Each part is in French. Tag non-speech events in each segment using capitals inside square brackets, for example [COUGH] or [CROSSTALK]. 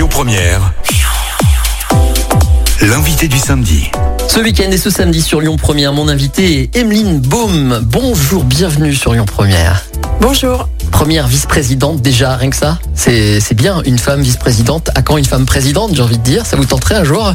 Lyon Première, l'invité du samedi. Ce week-end et ce samedi sur Lyon Première, mon invité est Emeline Baum. Bonjour, bienvenue sur Lyon Première. Bonjour. Première vice-présidente déjà, rien que ça. C'est c'est bien, une femme vice-présidente. À quand une femme présidente, j'ai envie de dire? Ça vous tenterait un jour?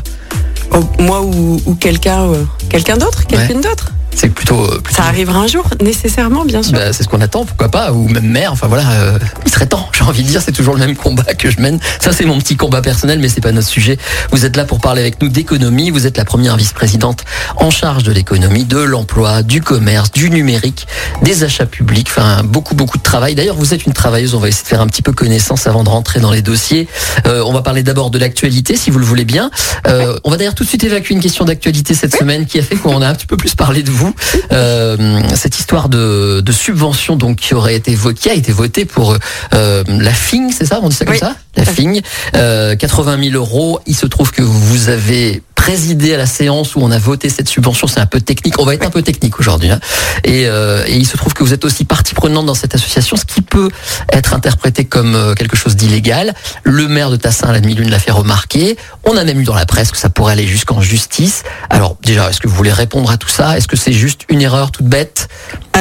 Oh, moi ou, ou quelqu'un euh, quelqu'un d'autre, quelqu'une d'autre? C'est plutôt... euh, plutôt- Ça arrivera un jour, nécessairement, bien sûr. Bah, c'est ce qu'on attend, pourquoi pas, ou même mère, enfin voilà, euh, il serait temps, [LAUGHS] j'ai envie de dire, c'est toujours le même combat que je mène. Ça c'est mon petit combat personnel, mais c'est pas notre sujet. Vous êtes là pour parler avec nous d'économie, vous êtes la première vice-présidente en charge de l'économie, de l'emploi, du commerce, du numérique, des achats publics, enfin beaucoup beaucoup de travail. D'ailleurs, vous êtes une travailleuse, on va essayer de faire un petit peu connaissance avant de rentrer dans les dossiers. Euh, on va parler d'abord de l'actualité, si vous le voulez bien. Euh, on va d'ailleurs tout de suite évacuer une question d'actualité cette semaine qui a fait qu'on a un petit peu plus parlé de vous. Euh, cette histoire de, de subvention donc qui aurait été vo- qui a été votée pour euh, la FING, c'est ça? On dit ça comme Oui. ça? La FING, euh, 80 000 euros. Il se trouve que vous avez présidé à la séance où on a voté cette subvention. C'est un peu technique. On va être un peu technique aujourd'hui. hein. Et, euh, et il se trouve que vous êtes aussi partie prenante dans cette association, ce qui peut être interprété comme euh, quelque chose d'illégal. Le maire de Tassin, la demi-lune, l'a fait remarquer. On a même eu dans la presse que ça pourrait aller jusqu'en justice. Alors déjà, est-ce que vous voulez répondre à tout ça? Est-ce que c'est juste une erreur toute bête?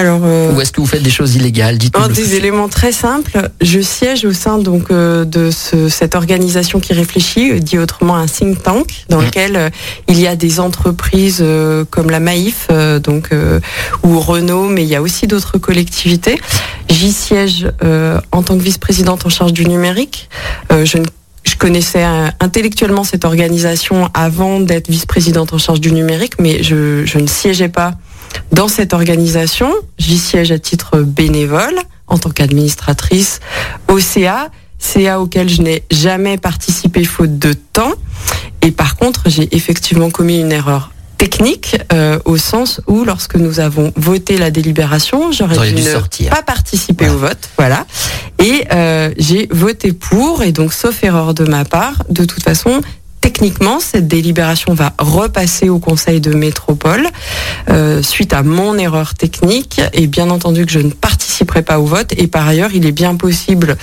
Alors, euh, Ou est-ce que vous faites des choses illégales un des éléments très simples, je siège au sein donc euh, de ce- cette organisation qui réfléchit, euh, dit autrement un think tank, dans Mhm. lequel euh, il y a des entreprises comme la Maïf, donc ou Renault, mais il y a aussi d'autres collectivités. J'y siège en tant que vice-présidente en charge du numérique. Je ne je connaissais intellectuellement cette organisation avant d'être vice-présidente en charge du numérique, mais je, je ne siégeais pas dans cette organisation. J'y siège à titre bénévole en tant qu'administratrice au CA, CA auquel je n'ai jamais participé faute de temps. Et par contre, j'ai effectivement commis une erreur technique euh, au sens où lorsque nous avons voté la délibération, j'aurais dû dû ne sortir. pas participer Voilà. au vote, voilà. Et euh, j'ai voté pour, et donc sauf erreur de ma part, de toute façon, techniquement, cette délibération va repasser au Conseil de métropole euh, suite à mon erreur technique. Et bien entendu que je ne participerai pas au vote. Et par ailleurs, il est bien possible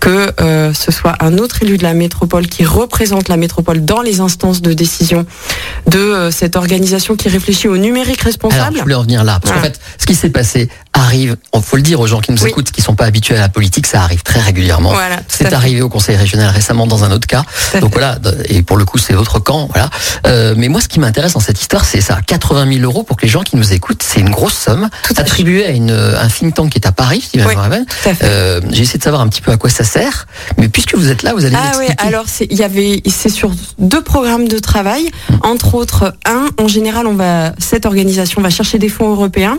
que euh, ce soit un autre élu de la métropole qui représente la métropole dans les instances de décision de euh, cette organisation qui réfléchit au numérique Alors, responsable. je voulais en venir là. Parce qu'en fait, ce qui s'est passé arrive, il faut le dire aux gens qui nous Oui. écoutent, qui sont pas habitués à la politique, ça arrive très régulièrement. Voilà, C'est arrivé au conseil régional récemment dans un autre cas. Donc fait. voilà, et pour le coup, c'est votre camp, voilà. Euh, mais moi, ce qui m'intéresse dans cette histoire, c'est ça. 80 000 euros pour que les gens qui nous écoutent, c'est une grosse somme. Tout. Attribuée à une, un think tank qui est à Paris, si Oui. Euh, J'ai essayé de savoir un petit peu à quoi ça sert. Mais puisque vous êtes là, vous allez Ah oui, alors c'est il y avait c'est sur deux programmes de travail, entre autres un en général on va cette organisation va chercher des fonds européens.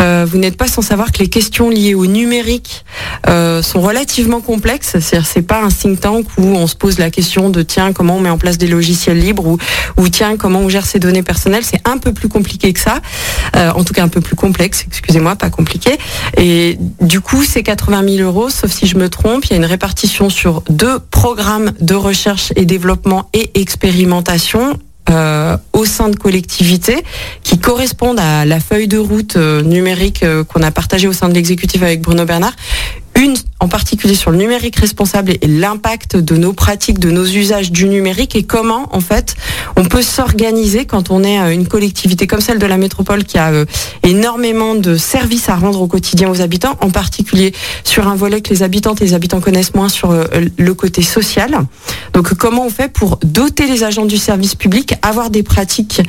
Euh, vous n'êtes pas sans savoir que les questions liées au numérique sont relativement complexes. C'est-à-dire c'est pas un think tank où on se pose la question de tiens comment on met en place des logiciels libres ou ou tiens comment on gère ses données personnelles. C'est un peu plus compliqué que ça. Euh, en tout cas un peu plus complexe. Excusez-moi, pas compliqué. Et du coup, c'est 80 000 euros, sauf si je me trompe. Il y a une répartition sur deux programmes de recherche et développement et expérimentation. euh, au sein de collectivités qui correspondent à la feuille de route euh, numérique qu'on a partagée au sein de l'exécutif avec Bruno Bernard. Une en particulier sur le numérique responsable et l'impact de nos pratiques, de nos usages du numérique et comment en fait on peut s'organiser quand on est euh, une collectivité comme celle de la métropole qui a euh, énormément de services à rendre au quotidien aux habitants, en particulier sur un volet que les habitantes et les habitants connaissent moins sur euh, le côté social. Donc comment on fait pour doter les agents du service public, avoir des pratiques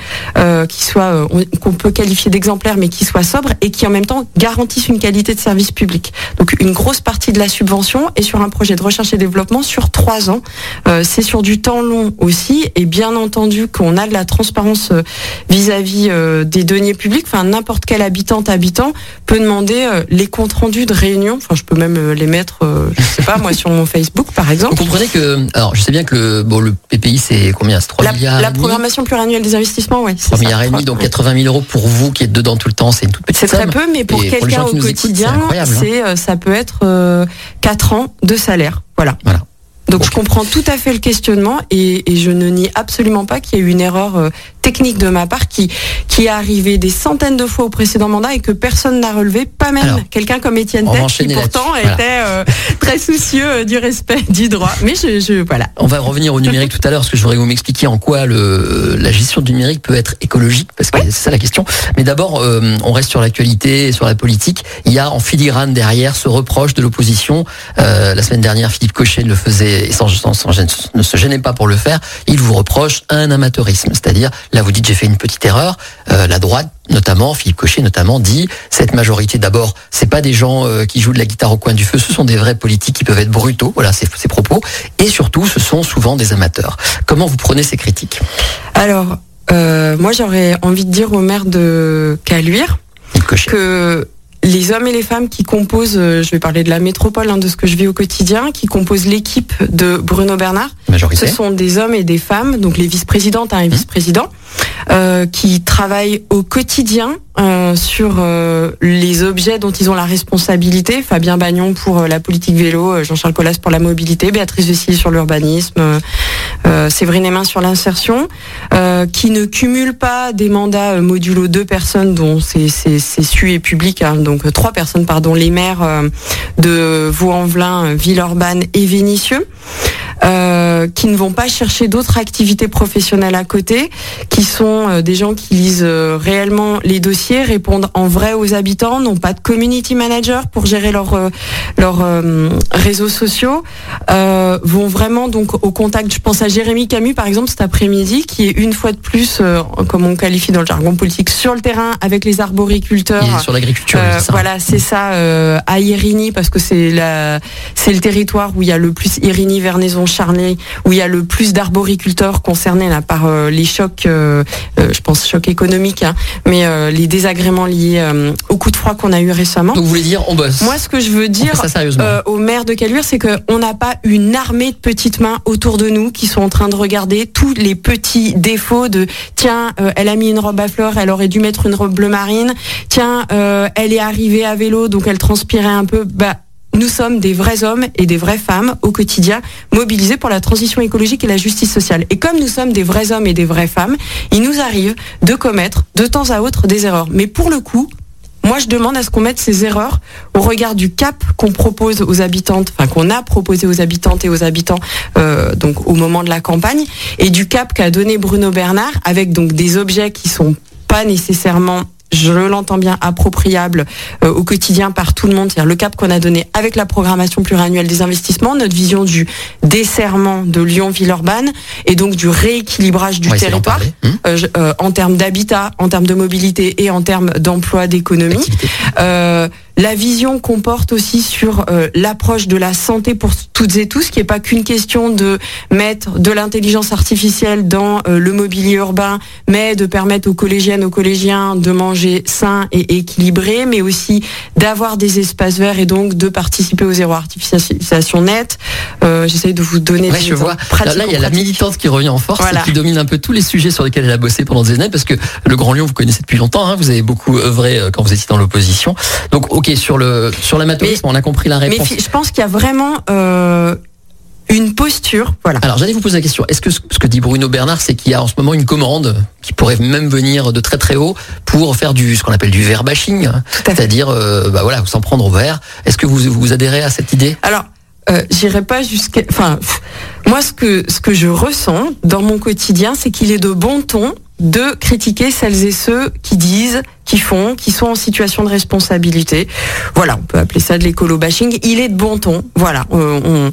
qui soient on- qu'on peut qualifier d'exemplaires mais qui soient sobres et qui en même temps garantissent une qualité de service public? Donc une grosse partie de la subvention est sur un projet de recherche et développement sur trois ans. Euh, c'est sur du temps long aussi et bien entendu qu'on a de la transparence euh, vis-à-vis euh, des deniers publics. Enfin n'importe quel habitante habitant peut demander les comptes rendus de réunion. Enfin je peux même les mettre, je sais pas moi [LAUGHS] sur mon Facebook par exemple. Vous comprenez que, alors je sais bien que le, bon, le PPI c'est combien? C'est 3 La, milliards la programmation pluriannuelle des investissements, oui. 3 milliards et demi, donc 80 000 euros pour vous qui êtes dedans tout le temps, c'est une toute petite C'est très peu, mais pour quelqu'un au quotidien, c'est hein. c'est ça peut être euh, 4 ans de salaire. Voilà. Voilà. Donc je comprends tout à fait le questionnement et, et je ne nie absolument pas qu'il y a eu une erreur euh, technique de ma part qui qui est arrivé des centaines de fois au précédent mandat et que personne n'a relevé, pas même quelqu'un comme Étienne Tech qui pourtant était euh, très soucieux euh, du respect du droit. Mais je, je, voilà. On va revenir au numérique tout à l'heure parce que je voudrais vous m'expliquer en quoi le la gestion du numérique peut être écologique parce que c'est ça la question. Mais d'abord, euh, on reste sur l'actualité, sur la politique. Il y a en filigrane derrière ce reproche de l'opposition. la semaine dernière, Philippe Cochet le faisait sans, sans, sans, ne se gênait pas pour le faire. Il vous reproche un amateurisme, c'est-à-dire là vous dites j'ai fait une petite erreur. la droite notamment, Philippe Cochet notamment, dit cette majorité d'abord, c'est pas des gens euh, qui jouent de la guitare au coin du feu, ce sont des vrais politiques qui peuvent être brutaux, voilà ces, propos, et surtout ce sont souvent des amateurs. Comment vous prenez ces critiques? Alors, euh, moi j'aurais envie de dire au maire de Caluire que les hommes et les femmes qui composent, euh, je vais parler de la métropole, hein, de ce que je vis au quotidien, qui composent l'équipe de Bruno Bernard, Majorité. ce sont des hommes et des femmes, donc les vice-présidentes et Mmh. vice-présidents, euh, qui travaillent au quotidien euh, sur euh, les objets dont ils ont la responsabilité. Fabien Bagnon pour la politique vélo, Jean-Charles Collas pour la mobilité, Béatrice Vessil sur l'urbanisme, Séverine Hémin sur l'insertion, qui ne cumulent pas des mandats modulo deux personnes dont c'est su et public, hein, donc trois personnes pardon, les maires de Vaux-en-Velin, Villeurbanne et Vénissieux. Qui ne vont pas chercher d'autres activités professionnelles à côté, qui sont euh, des gens qui lisent euh, réellement les dossiers, répondent en vrai aux habitants, n'ont pas de community manager pour gérer leurs euh, réseaux sociaux, euh, vont vraiment donc au contact. Je pense à Jérémy Camus par exemple cet après-midi, qui est une fois de plus, euh, comme on qualifie dans le jargon politique, sur le terrain avec les arboriculteurs. Il est sur l'agriculture, Euh, voilà, c'est ça, à Irigny, parce que c'est la, c'est le territoire où il y a le plus Irigny, Vernaison, Charnay, où il y a le plus d'arboriculteurs concernés là par les chocs, je pense chocs économiques, hein, mais euh, les désagréments liés euh, au coup de froid qu'on a eu récemment. Donc vous voulez dire on bosse Moi, ce que je veux dire euh, au maire de Caluire, c'est qu'on n'a pas une armée de petites mains autour de nous qui sont en train de regarder tous les petits défauts de tiens, euh, elle a mis une robe à fleurs, elle aurait dû mettre une robe bleu marine. Tiens, euh, elle est arrivée à vélo, donc elle transpirait un peu. Bah, nous sommes des vrais hommes et des vraies femmes au quotidien mobilisés pour la transition écologique et la justice sociale. Et comme nous sommes des vrais hommes et des vraies femmes, il nous arrive de commettre de temps à autre des erreurs. Mais pour le coup, moi, je demande à ce qu'on mette ces erreurs au regard du cap qu'on propose aux habitantes, qu'on a proposé aux habitantes et aux habitants, euh, au moment de la campagne, et du cap qu'a donné Bruno Bernard, avec des objets qui sont pas nécessairement je l'entends bien, appropriable euh, au quotidien par tout le monde, c'est-à-dire le cap qu'on a donné avec la programmation pluriannuelle des investissements, notre vision du desserrement de Lyon-Villeurbanne et donc du rééquilibrage du territoire. Hum, euh, je- euh, en termes d'habitat, en termes de mobilité et en termes d'emploi, d'économie. La vision qu'on porte aussi sur euh, l'approche de la santé pour toutes et tous, qui n'est pas qu'une question de mettre de l'intelligence artificielle dans euh, le mobilier urbain, mais de permettre aux collégiennes, aux collégiens de manger sain et équilibré, mais aussi d'avoir des espaces verts et donc de participer au zéro artificialisation nette. Euh, J'essaye de vous donner Ouais, des je vois. Là, il y a la militante qui revient en force Voilà. et qui domine un peu tous les sujets sur lesquels elle a bossé pendant des années, parce que le Grand Lyon, vous connaissez depuis longtemps, hein, vous avez beaucoup œuvré euh, quand vous étiez dans l'opposition. Donc, ok, sur le sur l'amateurisme, on a compris la Mais réponse. fi- je pense qu'il y a vraiment euh, une posture, voilà. Alors, j'allais vous poser la question. Est-ce que ce que dit Bruno Bernard, c'est qu'il y a en ce moment une commande qui pourrait même venir de très très haut pour faire du ce qu'on appelle du verre bashing, hein, c'est-à-dire, euh, bah voilà, s'en prendre au verre. Est-ce que vous vous adhérez à cette idée? Alors, euh, j'irai pas jusqu'à. Enfin, moi, ce que ce que je ressens dans mon quotidien, c'est qu'il est de bon ton de critiquer celles et ceux qui disent, qui font, qui sont en situation de responsabilité. Voilà, on peut appeler ça de l'écolo bashing. Il est de bon ton. Voilà, on,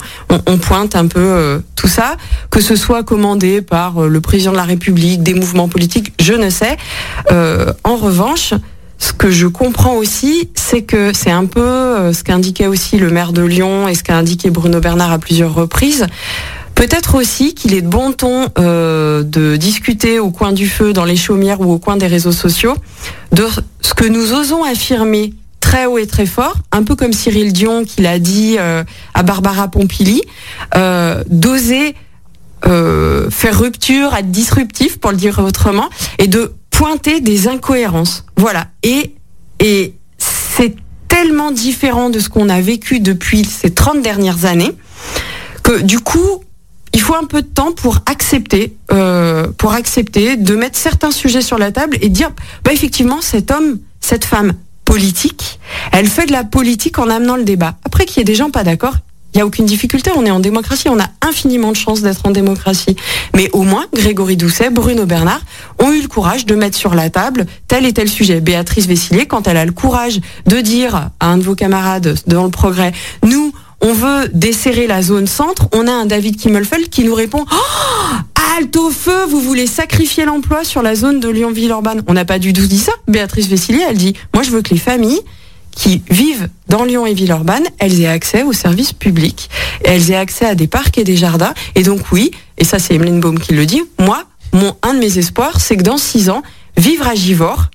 pointe un peu euh, tout ça, que ce soit commandé par euh, le président de la République, des mouvements politiques, je ne sais. Euh, en revanche, ce que je comprends aussi, c'est que c'est un peu ce qu'indiquait aussi le maire de Lyon et ce qu'a indiqué Bruno Bernard à plusieurs reprises. Peut-être aussi qu'il est de bon ton euh, de discuter au coin du feu, dans les chaumières ou au coin des réseaux sociaux, de ce que nous osons affirmer très haut et très fort, un peu comme Cyril Dion qui l'a dit euh, à Barbara Pompili, euh, d'oser euh, faire rupture, être disruptif pour le dire autrement, et de pointer des incohérences. Voilà. Et, et c'est tellement différent de ce qu'on a vécu depuis ces 30 dernières années que du coup, il faut un peu de temps pour accepter, euh, pour accepter de mettre certains sujets sur la table et dire, bah effectivement, cet homme, cette femme politique, elle fait de la politique en amenant le débat. Après qu'il y ait des gens pas d'accord, il n'y a aucune difficulté, on est en démocratie, on a infiniment de chances d'être en démocratie. Mais au moins, Grégory Doucet, Bruno Bernard ont eu le courage de mettre sur la table tel et tel sujet. Béatrice Vessillier, quand elle a le courage de dire à un de vos camarades dans le progrès, nous, on veut desserrer la zone centre, on a un David Kimmelfeld qui nous répond oh, Halte au feu, vous voulez sacrifier l'emploi sur la zone de Lyon-Villeurbanne. On n'a pas du tout dit ça. Béatrice Vessillier, elle dit Moi, je veux que les familles qui vivent dans Lyon et Villeurbanne, elles aient accès aux services publics, elles aient accès à des parcs et des jardins. Et donc oui, et ça c'est Emeline Baum qui le dit, moi, mon, un de mes espoirs, c'est que dans six ans, vivre à Givors,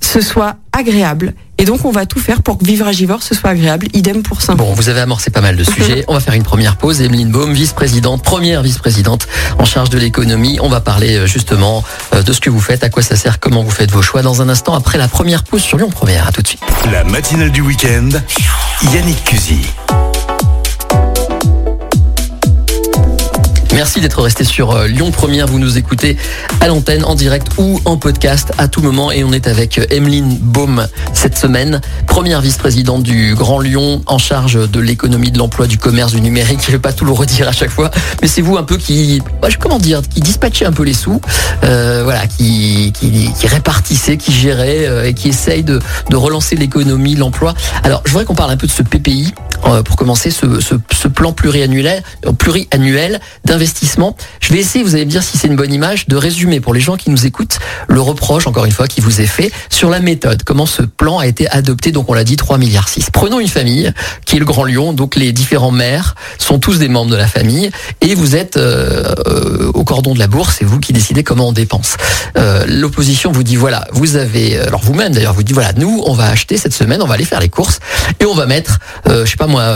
ce soit agréable. Et donc, on va tout faire pour que vivre à Givors, ce soit agréable. Idem pour ça. Bon, vous avez amorcé pas mal de sujets. on va faire une première pause. Emeline Baum, vice-présidente, première vice-présidente en charge de l'économie. On va parler euh, justement euh, de ce que vous faites, à quoi ça sert, comment vous faites vos choix dans un instant après la première pause sur Lyon Première. À tout de suite. La matinale du week-end, Yannick Cusy. Merci d'être resté sur euh, Lyon Première. Vous nous écoutez à l'antenne, en direct ou en podcast à tout moment. Et on est avec euh, Emeline Baum cette semaine, première vice-présidente du Grand Lyon, en charge de l'économie, de l'emploi, du commerce, du numérique. Je ne vais pas tout le redire à chaque fois, mais c'est vous un peu qui, comment dire, qui dispatchez un peu les sous, euh, voilà, qui, qui, qui, répartissait, qui gérait et qui essaye de, relancer l'économie, l'emploi. Alors, je voudrais qu'on parle un peu de ce PPI pour commencer, ce, ce, ce plan pluriannuel, pluriannuel d'investissement je vais essayer, vous allez me dire si c'est une bonne image, de résumer pour les gens qui nous écoutent le reproche, encore une fois, qui vous est fait sur la méthode, comment ce plan a été adopté. Donc on l'a dit, 3 milliards 6. Prenons une famille qui est le Grand Lyon, donc les différents maires sont tous des membres de la famille et vous êtes euh, euh, au cordon de la bourse, c'est vous qui décidez comment on dépense. Euh, L'opposition vous dit voilà, vous avez, alors vous-même d'ailleurs, vous dit voilà, nous on va acheter cette semaine, on va aller faire les courses et on va mettre, je sais pas moi,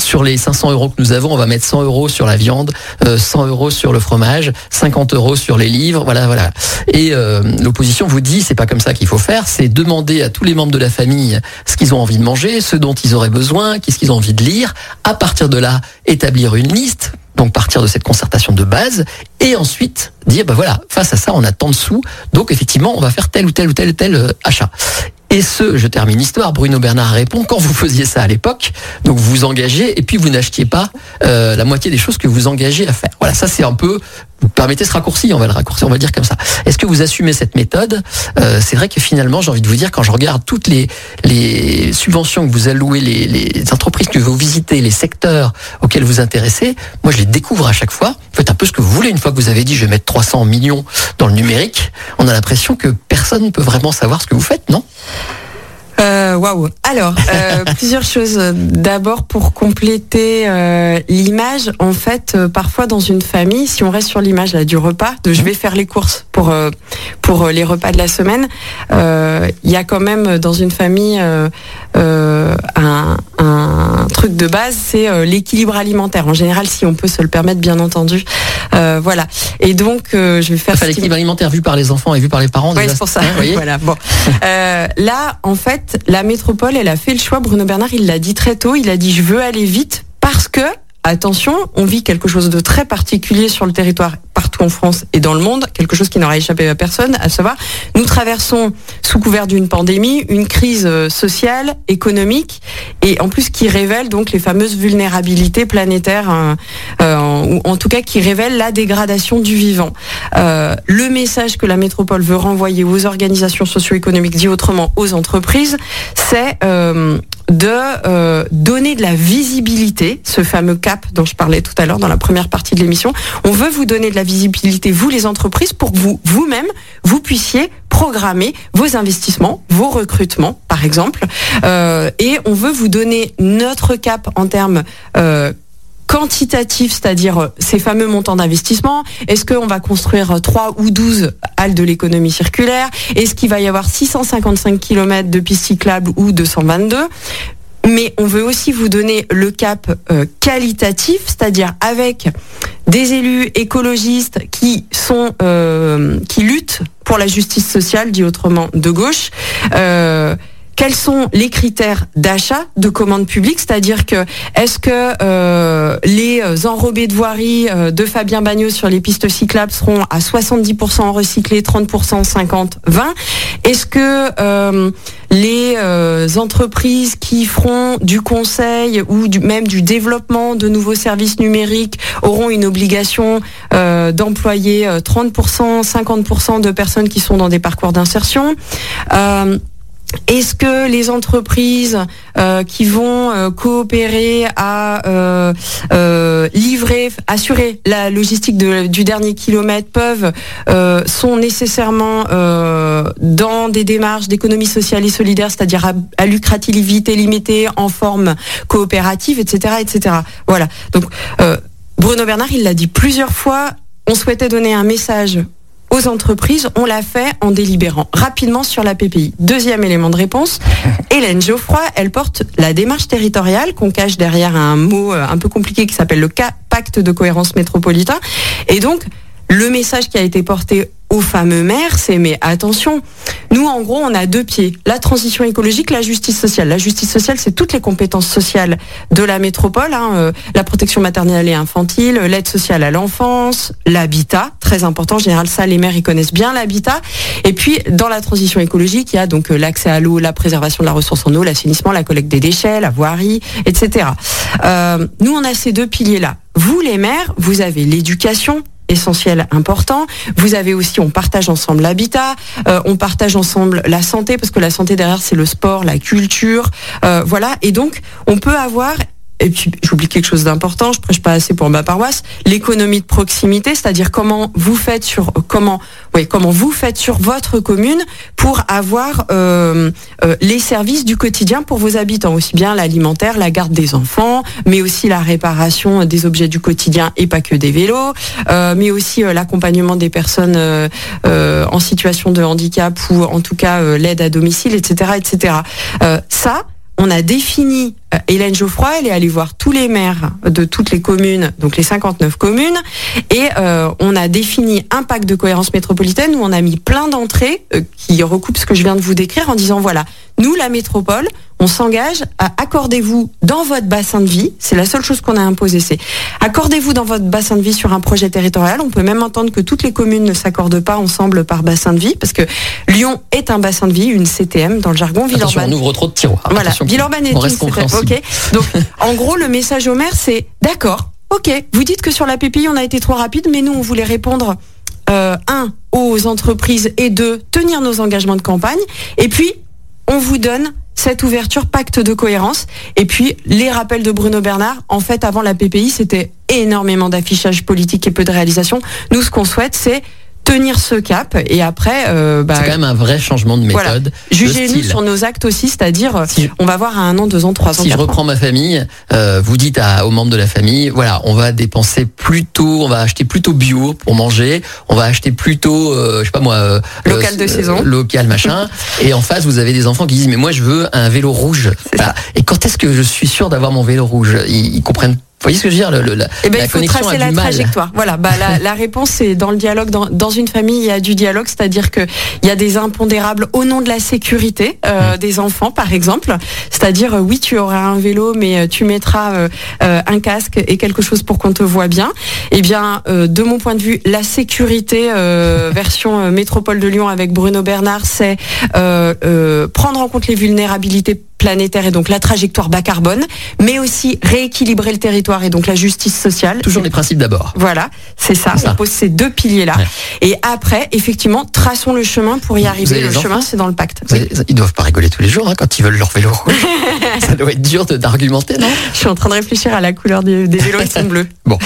sur les 500 euros que nous avons, on va mettre 100 euros sur la viande, 100 euros sur le fromage, 50 euros sur les livres, voilà, voilà. Et euh, l'opposition vous dit, c'est pas comme ça qu'il faut faire, c'est demander à tous les membres de la famille ce qu'ils ont envie de manger, ce dont ils auraient besoin, qu'est-ce qu'ils ont envie de lire. À partir de là, établir une liste donc partir de cette concertation de base et ensuite dire bah voilà face à ça on a tant de sous donc effectivement on va faire tel ou tel ou tel tel euh, achat et ce, je termine l'histoire, Bruno Bernard répond, quand vous faisiez ça à l'époque, donc vous vous engagez et puis vous n'achetiez pas euh, la moitié des choses que vous engagez à faire. Voilà, ça c'est un peu, permettez ce raccourci, on va le raccourcir, on va dire comme ça. Est-ce que vous assumez cette méthode? Euh, C'est vrai que finalement, j'ai envie de vous dire, quand je regarde toutes les, subventions que vous allouez, les, entreprises que vous visitez, les secteurs auxquels vous intéressez, moi je les découvre à chaque fois. Vous faites un peu ce que vous voulez. Une fois que vous avez dit, je vais mettre 300 millions dans le numérique, on a l'impression que personne ne peut vraiment savoir ce que vous faites, non? Euh, waouh. Alors, euh, [LAUGHS] plusieurs choses. D'abord, pour compléter euh, l'image, en fait, parfois dans une famille, si on reste sur l'image du repas, de je vais faire les courses pour pour les repas de la semaine, il y a quand même dans une famille un, un, truc de base, c'est l'équilibre alimentaire. En général, si on peut se le permettre, bien entendu. voilà. Et donc, je vais faire. Enfin, l'équilibre alimentaire vu par les enfants et vu par les parents. Oui, c'est pour ça. [LAUGHS] voilà. Bon. là, en fait la métropole, elle a fait le choix. Bruno Bernard, il l'a dit très tôt. Il a dit, je veux aller vite parce que attention, on vit quelque chose de très particulier sur le territoire partout en France et dans le monde, quelque chose qui n'aura échappé à personne, à savoir, nous traversons sous couvert d'une pandémie une crise euh, sociale, économique et en plus qui révèle donc les fameuses vulnérabilités planétaires, hein, euh, ou en tout cas qui révèle la dégradation du vivant. Euh, le message que la métropole veut renvoyer aux organisations socio-économiques, dit autrement aux entreprises, c'est de euh, donner de la visibilité, ce fameux cap dont je parlais tout à l'heure dans la première partie de l'émission. On veut vous donner de la visibilité, vous les entreprises, pour que vous, vous-même, vous puissiez programmer vos investissements, vos recrutements, par exemple. Euh, et on veut vous donner notre cap en termes euh, quantitatif, c'est-à-dire euh, ces fameux montants d'investissement. Est-ce qu'on va construire 3 ou 12 halles de l'économie circulaire? Est-ce qu'il va y avoir 655 km de pistes cyclables ou 222 mais on veut aussi vous donner le cap euh, qualitatif, c'est-à-dire avec des élus écologistes qui sont euh, qui luttent pour la justice sociale, dit autrement de gauche, quels sont les critères d'achat de commandes publiques, c'est-à-dire que est-ce que euh, les enrobés de voirie euh, de Fabien Bagnot sur les pistes cyclables seront à 70% recyclés, 30%, 50%, 20 Est-ce que euh, les entreprises qui feront du conseil ou du, même du développement de nouveaux services numériques auront une obligation d'employer 30%, 50% de personnes qui sont dans des parcours d'insertion? Est-ce que les entreprises euh, qui vont euh, coopérer à euh, livrer, assurer la logistique du dernier kilomètre peuvent sont nécessairement dans des démarches d'économie sociale et solidaire, c'est-à-dire à, lucrativité limitée en forme coopérative, etc., etc. Voilà. Donc Bruno Bernard, il l'a dit plusieurs fois. On souhaitait donner un message aux entreprises, on l'a fait en délibérant rapidement sur la PPI. Deuxième élément de réponse, [LAUGHS] Hélène Geoffroy, elle porte la démarche territoriale qu'on cache derrière un mot euh, un peu compliqué qui s'appelle le pacte de cohérence métropolitain. Et donc, le message qui a été porté fameux maires, c'est mais attention, nous en gros on a deux pieds, la transition écologique, la justice sociale. La justice sociale c'est toutes les compétences sociales de la métropole, hein, euh, la protection maternelle et infantile, l'aide sociale à l'enfance, l'habitat, très important, en général ça les maires ils connaissent bien l'habitat. Et puis dans la transition écologique il y a donc euh, l'accès à l'eau, la préservation de la ressource en eau, l'assainissement, la collecte des déchets, la voirie, etc. Euh, nous on a ces deux piliers là. Vous les maires, vous avez l'éducation, essentiel important. Vous avez aussi, on partage ensemble l'habitat, euh, on partage ensemble la santé, parce que la santé derrière, c'est le sport, la culture, euh, voilà. Et donc, on peut avoir et puis j'oublie quelque chose d'important, je prêche pas assez pour ma paroisse, l'économie de proximité, c'est-à-dire comment vous faites sur comment oui, comment vous faites sur votre commune pour avoir euh, euh, les services du quotidien pour vos habitants, aussi bien l'alimentaire, la garde des enfants, mais aussi la réparation des objets du quotidien et pas que des vélos, euh, mais aussi l'accompagnement des personnes en situation de handicap ou en tout cas l'aide à domicile, etc., etc. ça, on a défini, Hélène Geoffroy, elle est allée voir tous les maires de toutes les communes, donc les 59 communes, et euh, on a défini un pacte de cohérence métropolitaine où on a mis plein d'entrées euh, qui recoupent ce que je viens de vous décrire en disant voilà, nous, la métropole, on s'engage à accordez-vous dans votre bassin de vie, c'est la seule chose qu'on a imposée, c'est accordez-vous dans votre bassin de vie sur un projet territorial. On peut même entendre que toutes les communes ne s'accordent pas ensemble par bassin de vie, parce que Lyon est un bassin de vie, une CTM dans le jargon Villeurbanne. on ouvre trop de tiroirs. Voilà, Villeurbanne est une CTM. Ok. Donc, en gros, le message au maire, c'est d'accord, ok, vous dites que sur la PPI, on a été trop rapide, mais nous, on voulait répondre euh, un aux entreprises et deux tenir nos engagements de campagne. Et puis on vous donne cette ouverture pacte de cohérence. Et puis, les rappels de Bruno Bernard, en fait, avant la PPI, c'était énormément d'affichage politique et peu de réalisation. Nous, ce qu'on souhaite, c'est tenir ce cap et après euh, bah, c'est quand même un vrai changement de méthode voilà. jugez-nous sur nos actes aussi c'est-à-dire on va voir à un an deux ans trois ans si je reprends ma famille euh, vous dites à, aux membres de la famille voilà on va dépenser plutôt on va acheter plutôt bio pour manger on va acheter plutôt euh, je sais pas moi local de saison. local machin. [LAUGHS] Et en face vous avez des enfants qui disent mais moi je veux un vélo rouge. Voilà. et quand est-ce que je suis sûr d'avoir mon vélo rouge? Ils, ils comprennent voyez ce que je veux dire le, la, eh ben, Il faut tracer la trajectoire. Voilà, bah, la, la réponse c'est dans le dialogue. Dans, dans, une famille, il y a du dialogue, c'est-à-dire qu'il y a des impondérables au nom de la sécurité euh, mmh. des enfants, par exemple. C'est-à-dire, euh, oui, tu auras un vélo, mais euh, tu mettras euh, euh, un casque et quelque chose pour qu'on te voit bien. Eh bien, de mon point de vue, la sécurité [LAUGHS] version métropole de Lyon avec Bruno Bernard, c'est prendre en compte les vulnérabilités planétaire et donc la trajectoire bas carbone, mais aussi rééquilibrer le territoire et donc la justice sociale. Toujours les principes d'abord. Voilà, c'est ça. On pose ces deux piliers-là. Et après, effectivement, traçons le chemin pour y arriver. Le chemin, c'est dans le pacte. Ils doivent pas rigoler tous les jours hein, quand ils veulent leur vélo [LAUGHS] ça doit être dur d'argumenter, non? Je suis en train de réfléchir à la couleur des, vélos, ils sont bleus. Bon,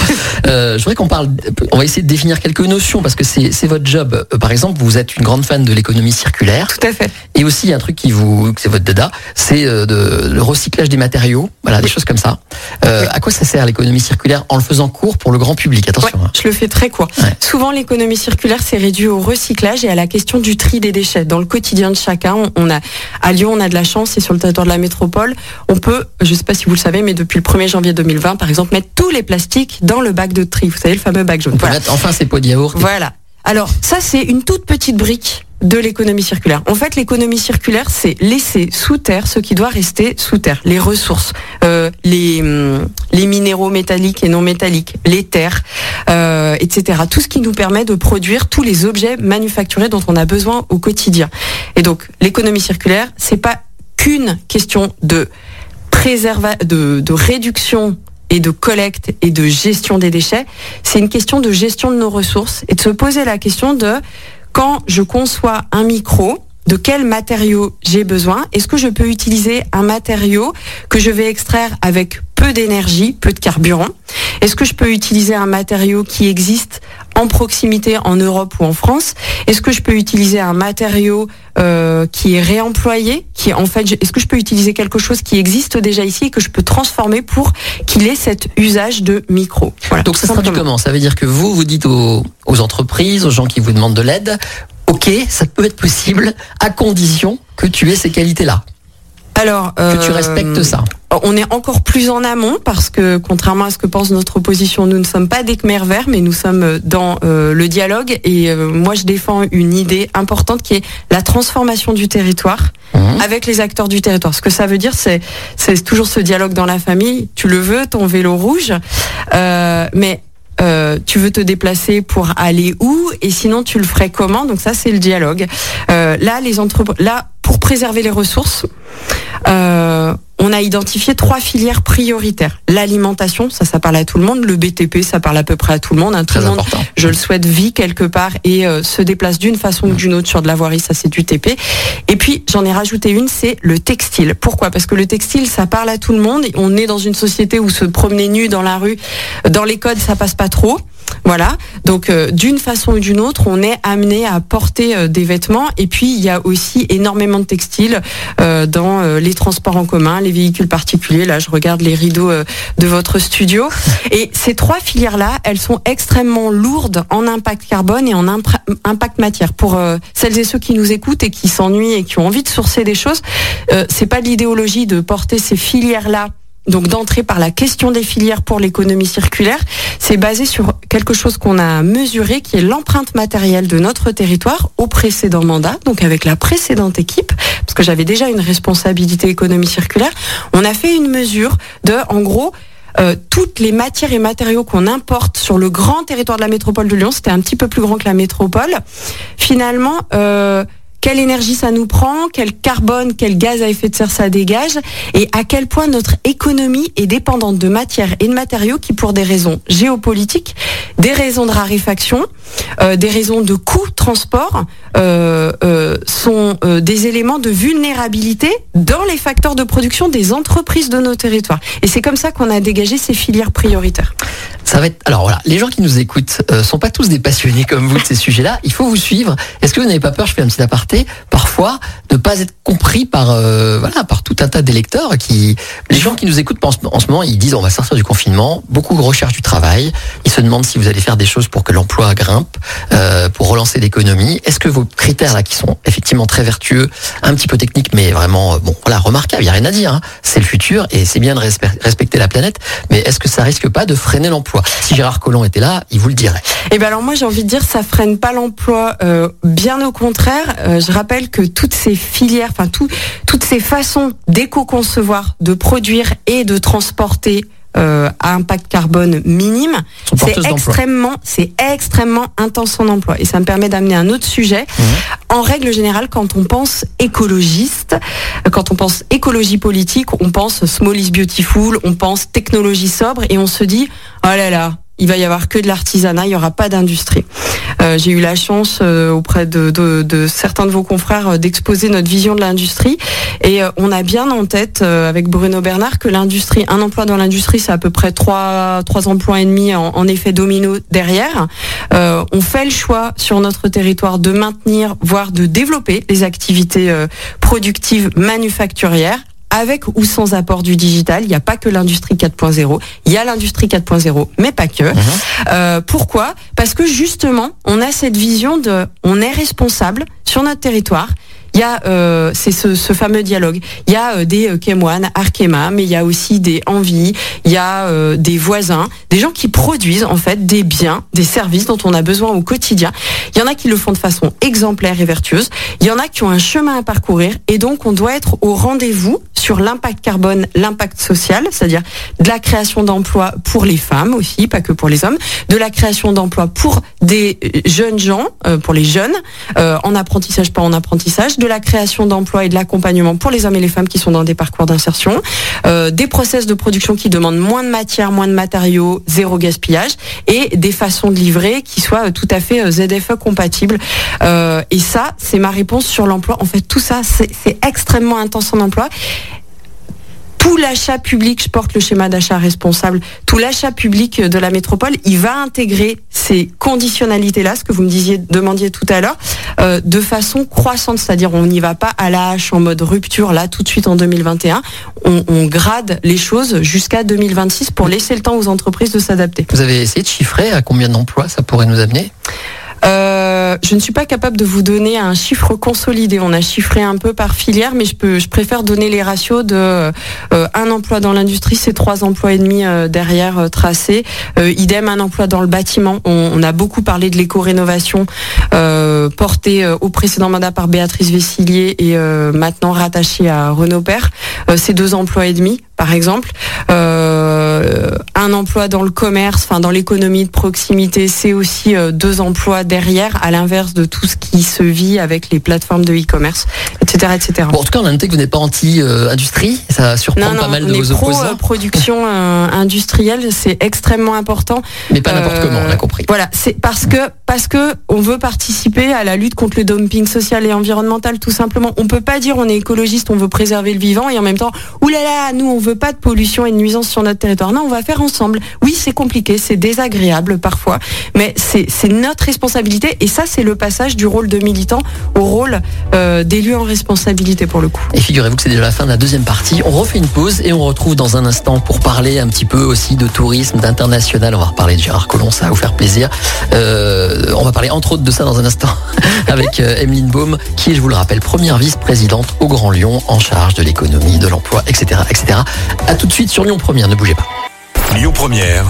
euh, je voudrais qu'on parle. On va essayer de définir quelques notions parce que c'est votre job. Euh, par exemple, vous êtes une grande fan de l'économie circulaire. Tout à fait. Et aussi un truc qui vous, c'est votre dada, c'est de, le recyclage des matériaux, voilà, des choses comme ça. Euh, À quoi ça sert l'économie circulaire en le faisant court pour le grand public Attention. Hein. Je le fais très court. Souvent, l'économie circulaire, c'est réduit au recyclage et à la question du tri des déchets. Dans le quotidien de chacun, on a à Lyon, on a de la chance et sur le territoire de la métropole, on peut, je ne sais pas si vous le savez, mais depuis le 1er janvier 2020, par exemple, mettre tous les plastiques dans le bac de tri. Vous savez, le fameux bac jaune. On peut mettre enfin ces pots de yaourt. Voilà. Alors ça, c'est une toute petite brique de l'économie circulaire. En fait, l'économie circulaire, c'est laisser sous terre ce qui doit rester sous terre, les ressources, euh, les, hum, les minéraux métalliques et non métalliques, les terres, euh, etc. Tout ce qui nous permet de produire tous les objets manufacturés dont on a besoin au quotidien. Et donc, l'économie circulaire, c'est pas qu'une question de préserva de réduction et de collecte et de gestion des déchets, c'est une question de gestion de nos ressources et de se poser la question de quand je conçois un micro, de quel matériau j'ai besoin. Est-ce que je peux utiliser un matériau que je vais extraire avec peu d'énergie, peu de carburant? Est-ce que je peux utiliser un matériau qui existe en proximité en Europe ou en France? Est-ce que je peux utiliser un matériau euh, qui est réemployé qui en fait est-ce que je peux utiliser quelque chose qui existe déjà ici et que je peux transformer pour qu'il ait cet usage de micro? Voilà, Donc ça se traduit comment? Ça veut dire que vous vous dites aux, aux entreprises, aux gens qui vous demandent de l'aide, ok, ça peut être possible à condition que tu aies ces qualités-là. Alors, que tu respectes ça. Euh, on est encore plus en amont parce que, contrairement à ce que pense notre opposition, nous ne sommes pas des Khmer verts, mais nous sommes dans euh, le dialogue. Et euh, moi, je défends une idée importante qui est la transformation du territoire mmh. avec les acteurs du territoire. Ce que ça veut dire, c'est c'est toujours ce dialogue dans la famille. Tu le veux, ton vélo rouge, mais euh, tu veux te déplacer pour aller où et sinon tu le ferais comment? Donc ça c'est le dialogue. Euh, là les entreprises, là pour préserver les ressources, euh, on a identifié trois filières prioritaires. L'alimentation, ça, ça parle à tout le monde. Le BTP, ça parle à peu près à tout le monde. Hein. Tout Très le monde, important. je le souhaite, vit quelque part et euh, se déplace d'une façon ou d'une autre sur de la voirie, ça c'est du TP. Et puis j'en ai rajouté une, c'est le textile. Pourquoi? Parce que le textile, ça parle à tout le monde. On est dans une société où se promener nu dans la rue, dans les codes, ça passe pas trop. Voilà. Donc euh, d'une façon ou d'une autre, on est amené à porter euh, des vêtements. Et puis il y a aussi énormément de textiles euh, dans les transports en commun, les véhicules particuliers. Là, je regarde les rideaux de votre studio. Et ces trois filières-là, elles sont extrêmement lourdes en impact carbone et en impact matière. Pour celles et ceux qui nous écoutent et qui s'ennuient et qui ont envie de sourcer des choses, c'est pas l'idéologie de porter ces filières-là donc d'entrer par la question des filières pour l'économie circulaire, c'est basé sur quelque chose qu'on a mesuré, qui est l'empreinte matérielle de notre territoire au précédent mandat, donc avec la précédente équipe, parce que j'avais déjà une responsabilité économie circulaire. On a fait une mesure de, en gros, euh, toutes les matières et matériaux qu'on importe sur le grand territoire de la métropole de Lyon, c'était un petit peu plus grand que la métropole. Finalement, euh, quelle énergie ça nous prend, quel carbone, quel gaz à effet de serre ça dégage, et à quel point notre économie est dépendante de matières et de matériaux qui, pour des raisons géopolitiques, des raisons de raréfaction, euh, des raisons de coût transport, sont euh, des éléments de vulnérabilité dans les facteurs de production des entreprises de nos territoires. Et c'est comme ça qu'on a dégagé ces filières prioritaires. Ça va être. Alors voilà, les gens qui nous écoutent euh, sont pas tous des passionnés comme vous de ces [LAUGHS] sujets-là. Il faut vous suivre. Est-ce que vous n'avez pas peur Je fais un petit aparté. Parfois, de pas être compris par euh, voilà par tout un tas d'électeurs qui. Les gens qui nous écoutent en ce moment, ils disent on va sortir du confinement. Beaucoup recherchent du travail. Ils se demandent si vous allez faire des choses pour que l'emploi grimpe, euh, pour relancer l'économie. Est-ce que critères là, qui sont effectivement très vertueux, un petit peu techniques, mais vraiment euh, bon, voilà, remarquables. Il y a rien à dire. hein. C'est le futur et c'est bien de respe- respecter la planète. Mais est-ce que ça risque pas de freiner l'emploi? Si Gérard Collomb était là, il vous le dirait. Eh ben alors moi j'ai envie de dire ça freine pas l'emploi, euh, bien au contraire. Euh, je rappelle que toutes ces filières, enfin tout, toutes ces façons d'éco-concevoir, de produire et de transporter euh, à impact carbone minime, c'est extrêmement, c'est extrêmement intense en emploi. Et ça me permet d'amener un autre sujet. Mhm. En règle générale, quand on pense écologiste, quand on pense écologie politique, on pense small is beautiful, on pense technologie sobre et on se dit oh là là. Il va y avoir que de l'artisanat, il y aura pas d'industrie. Euh, J'ai eu la chance euh, auprès de, certains de vos confrères euh, d'exposer notre vision de l'industrie et on a bien en tête avec Bruno Bernard que l'industrie, un emploi dans l'industrie, c'est à peu près trois trois emplois et demi en, effet domino derrière. On fait le choix sur notre territoire de maintenir, voire de développer les activités productives manufacturières avec ou sans apport du digital. Il n'y a pas que l'industrie 4.0. Il y a l'industrie 4.0, mais pas que. Euh, pourquoi? Parce que justement, on a cette vision de, on est responsable sur notre territoire. Il y a euh, c'est ce, ce, fameux dialogue. Il y a euh, des Kemoine, Arkema, mais il y a aussi des envies, il y a des voisins, des gens qui produisent en fait des biens, des services dont on a besoin au quotidien. Il y en a qui le font de façon exemplaire et vertueuse. Il y en a qui ont un chemin à parcourir et donc on doit être au rendez-vous sur l'impact carbone, l'impact social, c'est-à-dire de la création d'emplois pour les femmes aussi, pas que pour les hommes, de la création d'emplois pour des jeunes gens, pour les jeunes, en apprentissage, pas en apprentissage, de la création d'emplois et de l'accompagnement pour les hommes et les femmes qui sont dans des parcours d'insertion, euh, des process de production qui demandent moins de matière, moins de matériaux, zéro gaspillage, et des façons de livrer qui soient tout à fait euh, ZFE compatibles. Euh, et ça, c'est ma réponse sur l'emploi. En fait, tout ça, c'est extrêmement intense en emploi tout l'achat public, je porte le schéma d'achat responsable, tout l'achat public de la métropole, il va intégrer ces conditionnalités-là, ce que vous me disiez, demandiez tout à l'heure, euh, de façon croissante, c'est-à-dire on n'y va pas à la hache en mode rupture là tout de suite en 2021, on, on grade les choses jusqu'à 2026 pour laisser le temps aux entreprises de s'adapter. Vous avez essayé de chiffrer à combien d'emplois ça pourrait nous amener? Euh, je ne suis pas capable de vous donner un chiffre consolidé. On a chiffré un peu par filière, mais je préfère donner les ratios de euh, un emploi dans l'industrie, c'est trois emplois et demi euh, derrière tracé. idem un emploi dans le bâtiment. On, a beaucoup parlé de l'éco-rénovation portée au précédent mandat par Béatrice Vessillier et maintenant rattachée à Renault Père. c'est deux emplois et demi par exemple. Euh, un emploi dans le commerce, enfin dans l'économie de proximité, c'est aussi euh, deux emplois derrière, à l'inverse de tout ce qui se vit avec les plateformes de e-commerce, etc., etc. Bon, en tout cas, on a noté que vous n'êtes pas anti-industrie, ça surprend pas mal de vos opposants. Pro, production euh, industrielle, c'est extrêmement important. Mais pas n'importe comment, on a compris. Voilà, c'est parce que parce que on veut participer à la lutte contre le dumping social et environnemental, tout simplement. On peut pas dire on est écologiste, on veut préserver le vivant et en même temps, oulala, nous on veut pas de pollution et de nuisance sur notre territoire. Non, on va faire ensemble. Oui, c'est compliqué, c'est désagréable parfois, mais c'est notre responsabilité. Et ça, c'est le passage du rôle de militant au rôle euh, d'élu en responsabilité pour le coup. Et figurez-vous que c'est déjà la fin de la deuxième partie. On refait une pause et on retrouve dans un instant pour parler un petit peu aussi de tourisme, d'international. On va reparler de Gérard Collomb, ça va vous faire plaisir. Euh, on va parler entre autres de ça dans un instant [LAUGHS] avec euh, Emeline Baum, qui est, je vous le rappelle, première vice-présidente au Grand Lyon en charge de l'économie, de l'emploi, etc., etc. A tout de suite sur Lyon Première, ne bougez pas. Lyon Première.